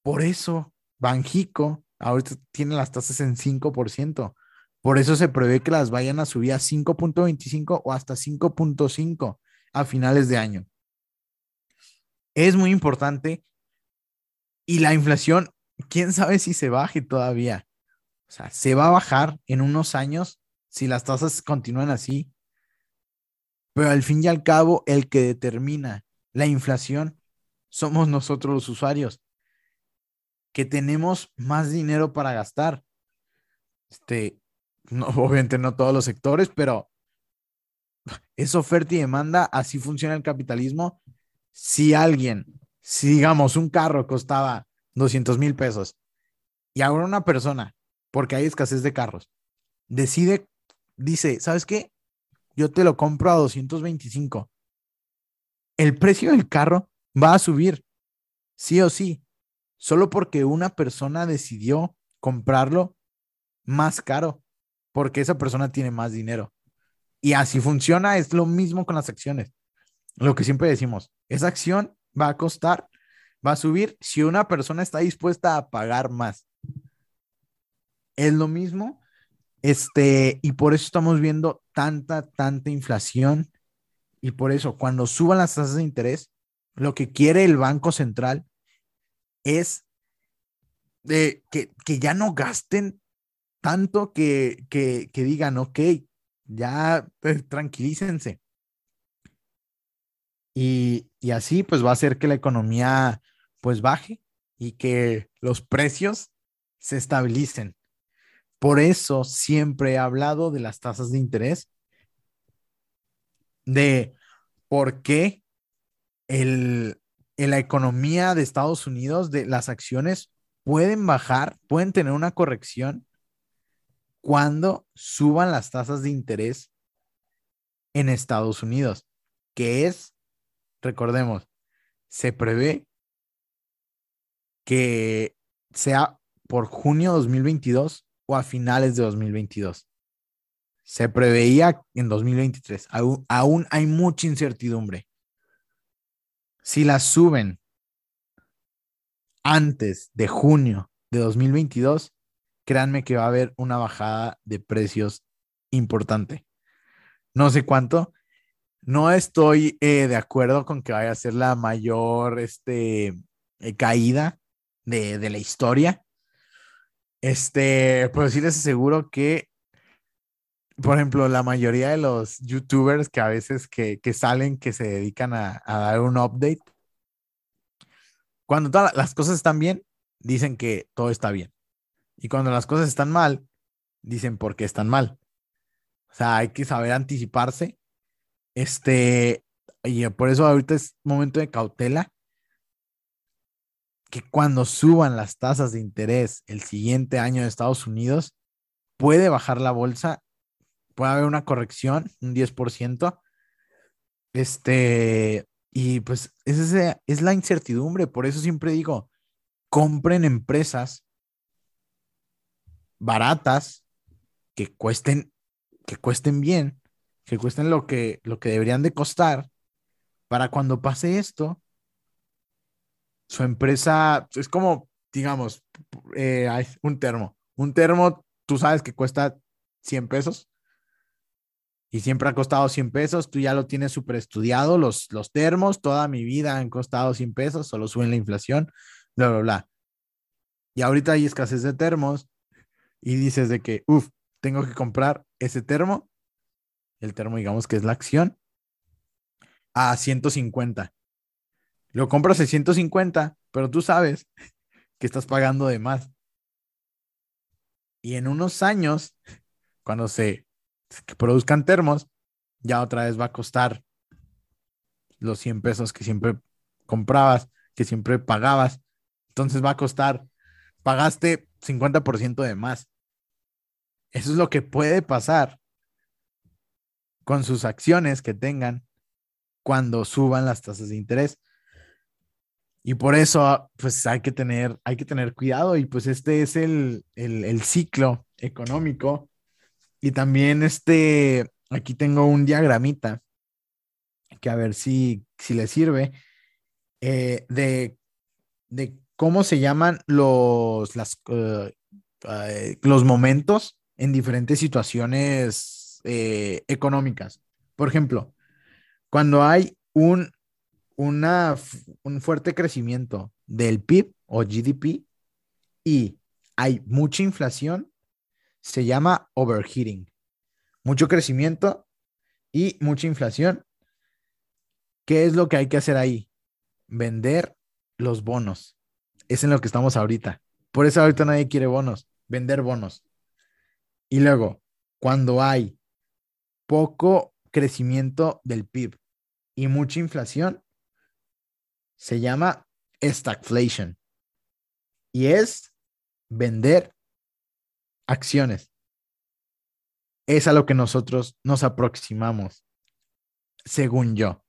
Por eso, Banjico ahorita tiene las tasas en 5%. Por eso se prevé que las vayan a subir a 5.25 o hasta 5.5 a finales de año. Es muy importante. Y la inflación, quién sabe si se baje todavía. O sea, se va a bajar en unos años si las tasas continúan así. Pero al fin y al cabo, el que determina la inflación somos nosotros los usuarios, que tenemos más dinero para gastar. Este, no, obviamente no todos los sectores, pero es oferta y demanda, así funciona el capitalismo. Si alguien, si digamos un carro costaba 200 mil pesos y ahora una persona, porque hay escasez de carros, decide, dice, ¿sabes qué? yo te lo compro a 225. El precio del carro va a subir, sí o sí, solo porque una persona decidió comprarlo más caro, porque esa persona tiene más dinero. Y así funciona, es lo mismo con las acciones. Lo que siempre decimos, esa acción va a costar, va a subir si una persona está dispuesta a pagar más. Es lo mismo este, y por eso estamos viendo tanta, tanta inflación. Y por eso, cuando suban las tasas de interés, lo que quiere el Banco Central es de que, ya no gasten tanto que, que, digan, ok, ya pues, tranquilícense. Y, y así pues va a hacer que la economía pues baje y que los precios se estabilicen. Por eso siempre he hablado de las tasas de interés, de por qué el, en la economía de Estados Unidos, de las acciones pueden bajar, pueden tener una corrección cuando suban las tasas de interés en Estados Unidos, que es, recordemos, se prevé que sea por junio 2022 o a finales de 2022. Se preveía en 2023. Aún, aún hay mucha incertidumbre. Si las suben antes de junio de 2022, créanme que va a haber una bajada de precios importante. No sé cuánto. No estoy eh, de acuerdo con que vaya a ser la mayor este, eh, caída de, de la historia, este, pues sí les aseguro que, por ejemplo, la mayoría de los youtubers que a veces que, salen, que se dedican a, dar un update, cuando todas las cosas están bien, dicen que todo está bien. Y cuando las cosas están mal, dicen por qué están mal. O sea, hay que saber anticiparse. Este, y por eso ahorita es momento de cautela. que cuando suban las tasas de interés el siguiente año de Estados Unidos, puede bajar la bolsa, puede haber una corrección, un 10%. Este, y pues esa es la incertidumbre, por eso siempre digo, compren empresas baratas que cuesten, que cuesten bien, que cuesten lo que, lo que deberían de costar, para cuando pase esto, su empresa es como, digamos, eh, un termo. Un termo, tú sabes que cuesta 100 pesos y siempre ha costado 100 pesos. Tú ya lo tienes súper estudiado. Los, los termos, toda mi vida han costado 100 pesos, solo suben la inflación, bla, bla, bla. Y ahorita hay escasez de termos y dices de que, uff, tengo que comprar ese termo. El termo, digamos que es la acción, a 150. Lo compras a 150, pero tú sabes que estás pagando de más. Y en unos años, cuando se produzcan termos, ya otra vez va a costar los 100 pesos que siempre comprabas, que siempre pagabas. Entonces va a costar, pagaste 50% de más. Eso es lo que puede pasar con sus acciones que tengan cuando suban las tasas de interés. Y por eso, pues hay que tener, hay que tener cuidado y pues este es el, el, ciclo económico. Y también este, aquí tengo un diagramita que a ver si, si le sirve, eh, de, de, cómo se llaman los, las, eh, eh, los momentos en diferentes situaciones económicas. Por ejemplo, cuando hay un un fuerte crecimiento del PIB o GDP y hay mucha inflación, se llama overheating. Mucho crecimiento y mucha inflación. ¿Qué es lo que hay que hacer ahí? Vender los bonos. Es en lo que estamos ahorita. Por eso ahorita nadie quiere bonos, vender bonos. Y luego, cuando hay poco crecimiento del PIB y mucha inflación, se llama stagflation y es vender acciones. Es a lo que nosotros nos aproximamos, según yo.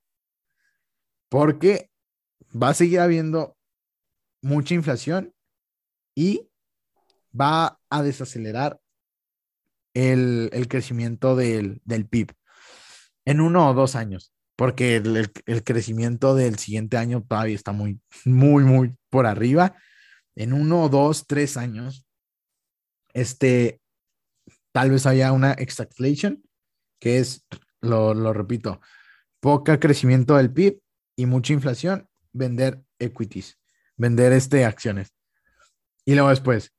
Porque va a seguir habiendo mucha inflación y va a desacelerar el, crecimiento del, del PIB en uno o dos años porque el, crecimiento del siguiente año todavía está muy, muy, muy por arriba. En uno, dos, tres años, este, tal vez haya una extraflation, que es, lo, lo repito, poca crecimiento del PIB y mucha inflación, vender equities, vender este, acciones. Y luego después,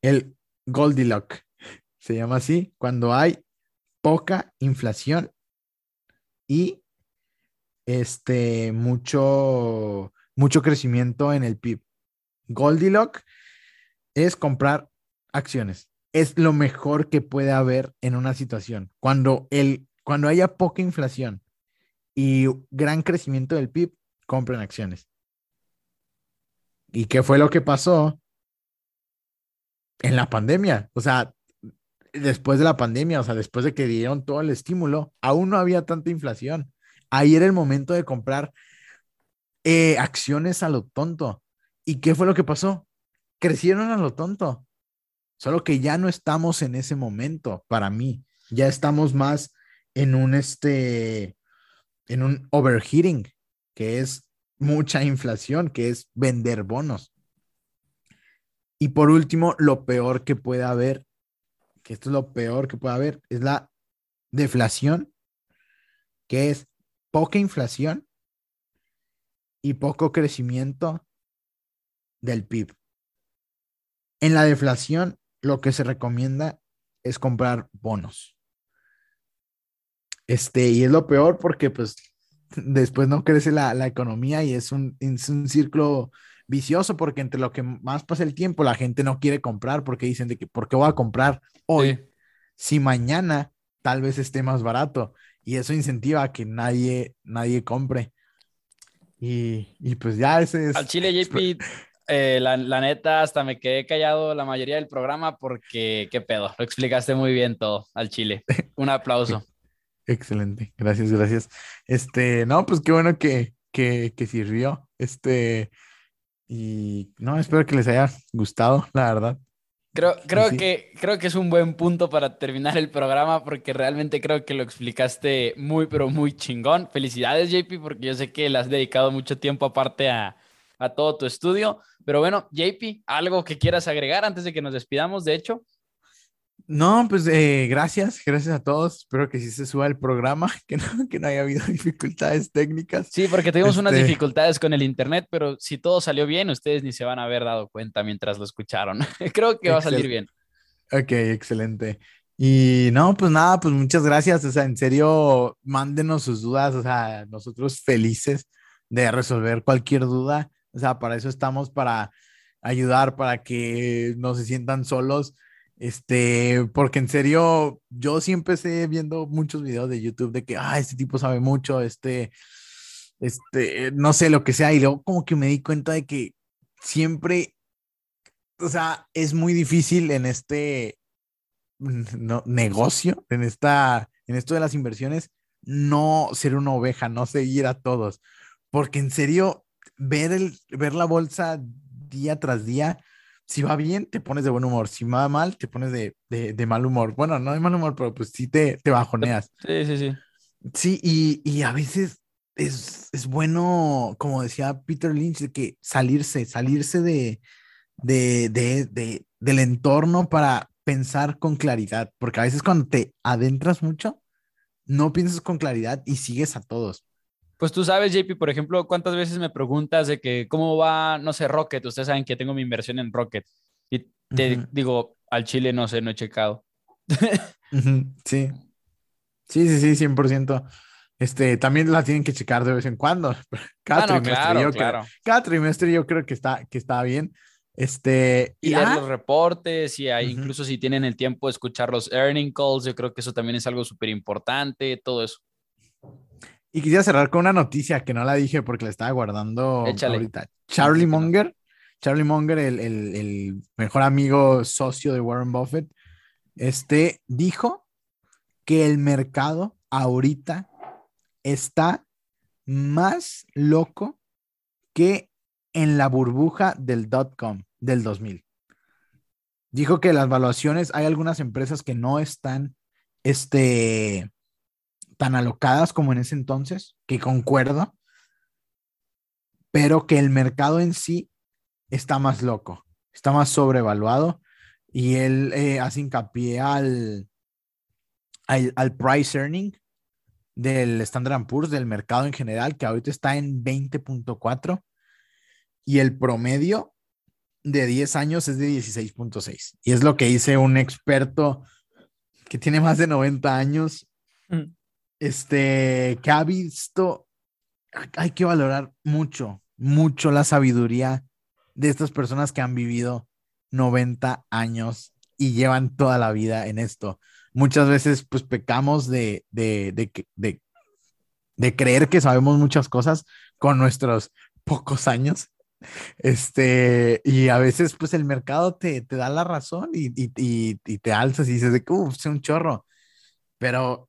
el Goldilocks, se llama así, cuando hay poca inflación y este, mucho, mucho crecimiento en el PIB. Goldilocks es comprar acciones. Es lo mejor que puede haber en una situación. Cuando, el, cuando haya poca inflación y gran crecimiento del PIB, compren acciones. ¿Y qué fue lo que pasó en la pandemia? O sea, después de la pandemia, o sea, después de que dieron todo el estímulo, aún no había tanta inflación ahí era el momento de comprar eh, acciones a lo tonto. ¿Y qué fue lo que pasó? Crecieron a lo tonto. Solo que ya no estamos en ese momento para mí. Ya estamos más en un este en un overheating, que es mucha inflación, que es vender bonos. Y por último, lo peor que puede haber, que esto es lo peor que puede haber, es la deflación, que es poca inflación y poco crecimiento del PIB. En la deflación, lo que se recomienda es comprar bonos. Este, y es lo peor porque pues después no crece la, economía y es un, es un círculo vicioso porque entre lo que más pasa el tiempo, la gente no quiere comprar porque dicen de que, ¿por qué voy a comprar hoy? Si mañana tal vez esté más barato y eso incentiva a que nadie, nadie compre. Y, y pues ya ese es... Al Chile, JP, eh, la, la, neta, hasta me quedé callado la mayoría del programa porque, qué pedo, lo explicaste muy bien todo al chile. Un aplauso. Excelente, gracias, gracias. Este, no, pues qué bueno que, que, que sirvió. Este, y no, espero que les haya gustado, la verdad. Creo, creo, que, creo que es un buen punto para terminar el programa porque realmente creo que lo explicaste muy, pero muy chingón. Felicidades, JP, porque yo sé que le has dedicado mucho tiempo aparte a, a todo tu estudio. Pero bueno, JP, ¿algo que quieras agregar antes de que nos despidamos, de hecho? No, pues eh, gracias, gracias a todos. Espero que sí se suba el programa, que no, que no haya habido dificultades técnicas. Sí, porque tuvimos unas este dificultades con el internet, pero si todo salió bien, ustedes ni se van a haber dado cuenta mientras lo escucharon. Creo que va a salir bien. Ok, excelente. Y no, pues nada, pues muchas gracias. O sea, en serio, mándenos sus dudas. O sea, nosotros felices de resolver cualquier duda. O sea, para eso estamos, para ayudar, para que no se sientan solos este, porque en serio, yo sí empecé viendo muchos videos de YouTube de que, ah, este tipo sabe mucho, este, este, no sé lo que sea, y luego como que me di cuenta de que siempre, o sea, es muy difícil en este no, negocio, en esta, en esto de las inversiones, no ser una oveja, no seguir a todos, porque en serio, ver, el, ver la bolsa día tras día, si va bien, te pones de buen humor. Si va mal, te pones de, de, mal humor. Bueno, no de mal humor, pero pues sí te, te bajoneas. Sí, sí, sí. Sí, y, y a veces es, es, bueno, como decía Peter Lynch, de que salirse, salirse de, de, de, de, del entorno para pensar con claridad, porque a veces cuando te adentras mucho, no piensas con claridad y sigues a todos. Pues tú sabes, JP, por ejemplo, cuántas veces me preguntas de que cómo va, no sé, Rocket. Ustedes saben que tengo mi inversión en Rocket. Y te digo, al Chile no sé, no he checado. Sí. Sí, sí, sí, 100%. Este, también la tienen que checar de vez en cuando. Cada ah, trimestre, yo Creo, cada trimestre yo creo que está, que está bien. Este, y, ver los reportes y incluso si tienen el tiempo de escuchar los earning calls, yo creo que eso también es algo súper importante, todo eso. Y quisiera cerrar con una noticia que no la dije porque la estaba guardando ahorita. Charlie Munger, Charlie Munger, el, el, el, mejor amigo socio de Warren Buffett, este dijo que el mercado ahorita está más loco que en la burbuja del dot com del 2000. Dijo que las valuaciones, hay algunas empresas que no están, este, tan alocadas como en ese entonces, que concuerdo, pero que el mercado en sí está más loco, está más sobrevaluado y él eh, hace hincapié al, al, price earning del Standard Poor's, del mercado en general, que ahorita está en 20.4 y el promedio de 10 años es de 16.6. Y es lo que dice un experto que tiene más de 90 años mm este, que ha visto, hay que valorar mucho, mucho la sabiduría de estas personas que han vivido 90 años y llevan toda la vida en esto. Muchas veces, pues, pecamos de, de, de, de, creer que sabemos muchas cosas con nuestros pocos años. Este, y a veces, pues, el mercado te, te da la razón y, y, y, te alzas y dices de que, uff, un chorro. Pero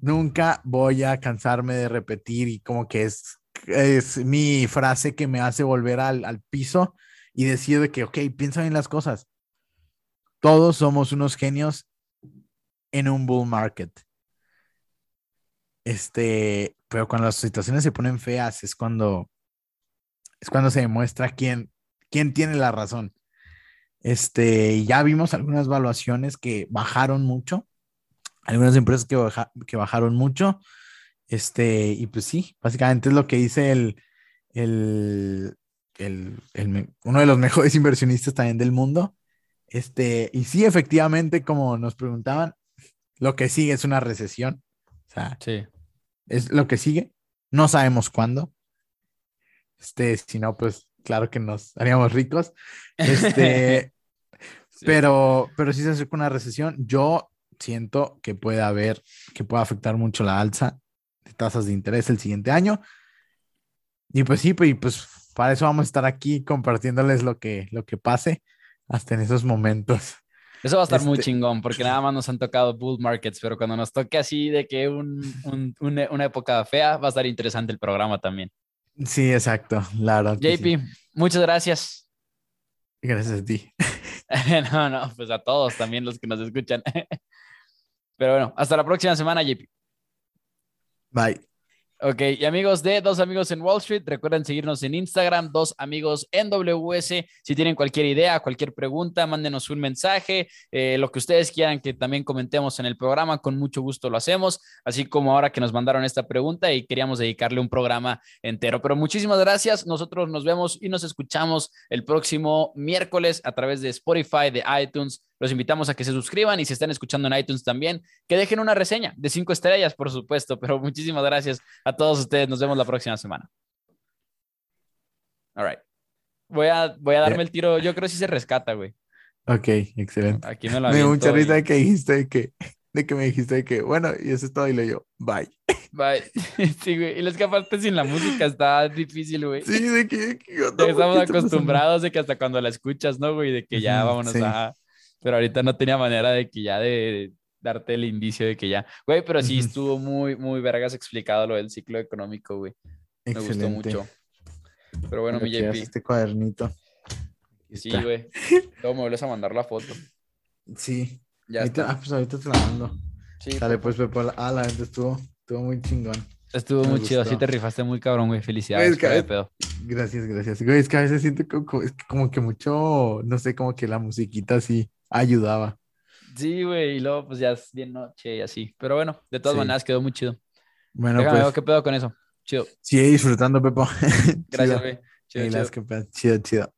nunca voy a cansarme de repetir y como que es, es mi frase que me hace volver al, al piso y decir de que, ok, piensa en las cosas. Todos somos unos genios en un bull market. Este, pero cuando las situaciones se ponen feas es cuando es cuando se demuestra quién, quién tiene la razón. Este, ya vimos algunas evaluaciones que bajaron mucho algunas empresas que, que bajaron mucho. Este, y pues sí, básicamente es lo que dice el, el, el, el, uno de los mejores inversionistas también del mundo. Este, y sí, efectivamente, como nos preguntaban, lo que sigue es una recesión. O sea, sí. es lo que sigue. No sabemos cuándo. Este, si no, pues claro que nos haríamos ricos. Este, pero, pero sí se acerca una recesión. Yo siento que puede haber, que puede afectar mucho la alza de tasas de interés el siguiente año. Y pues sí, pues, pues para eso vamos a estar aquí compartiéndoles lo que, lo que pase hasta en esos momentos. Eso va a estar muy este chingón, porque nada más nos han tocado bull markets, pero cuando nos toque así de que un, una época fea, va a estar interesante el programa también. Sí, exacto, claro. JP, muchas gracias. Gracias a ti. no, no, pues a todos también los que nos escuchan. Pero bueno, hasta la próxima semana, JP. Bye. Ok, y amigos de Dos Amigos en Wall Street, recuerden seguirnos en Instagram, Dos Amigos en WS. Si tienen cualquier idea, cualquier pregunta, mándenos un mensaje, eh, lo que ustedes quieran que también comentemos en el programa, con mucho gusto lo hacemos, así como ahora que nos mandaron esta pregunta y queríamos dedicarle un programa entero. Pero muchísimas gracias, nosotros nos vemos y nos escuchamos el próximo miércoles a través de Spotify, de iTunes los invitamos a que se suscriban y si están escuchando en iTunes también, que dejen una reseña de cinco estrellas, por supuesto. Pero muchísimas gracias a todos ustedes. Nos vemos la próxima semana. All right. Voy a, voy a darme el tiro. Yo creo que sí se rescata, güey. Ok, excelente. Aquí me lo Me dio mucha risa de que dijiste que, de que me dijiste que, bueno, y eso es todo. Y le yo, bye. Bye. Sí, güey. Y es que aparte sin la música está difícil, güey. Sí, de que, estamos acostumbrados de que hasta cuando la escuchas, ¿no, güey? De que ya vámonos a pero ahorita no tenía manera de que ya de darte el indicio de que ya, güey, pero sí estuvo muy, muy vergas explicado lo del ciclo económico, güey. Me gustó mucho. Pero bueno, mi JP. Este cuadernito. Sí, güey. Luego me vuelves a mandar la foto. Sí. Ya Ah, pues ahorita te la mando. Sí. Dale, pues, Pepe. Ah, la gente estuvo, estuvo muy chingón. Estuvo muy chido, así te rifaste muy cabrón, güey. Felicidades. Gracias, gracias. Güey, es que a veces siento como, como que mucho, no sé, como que la musiquita así ayudaba. Sí, güey, y luego pues ya es bien noche y así. Pero bueno, de todas maneras quedó muy chido. Bueno, Déjame pues. ¿qué pedo con eso? Chido. Sigue disfrutando, Pepo. Gracias, güey. Chido, chido. chido.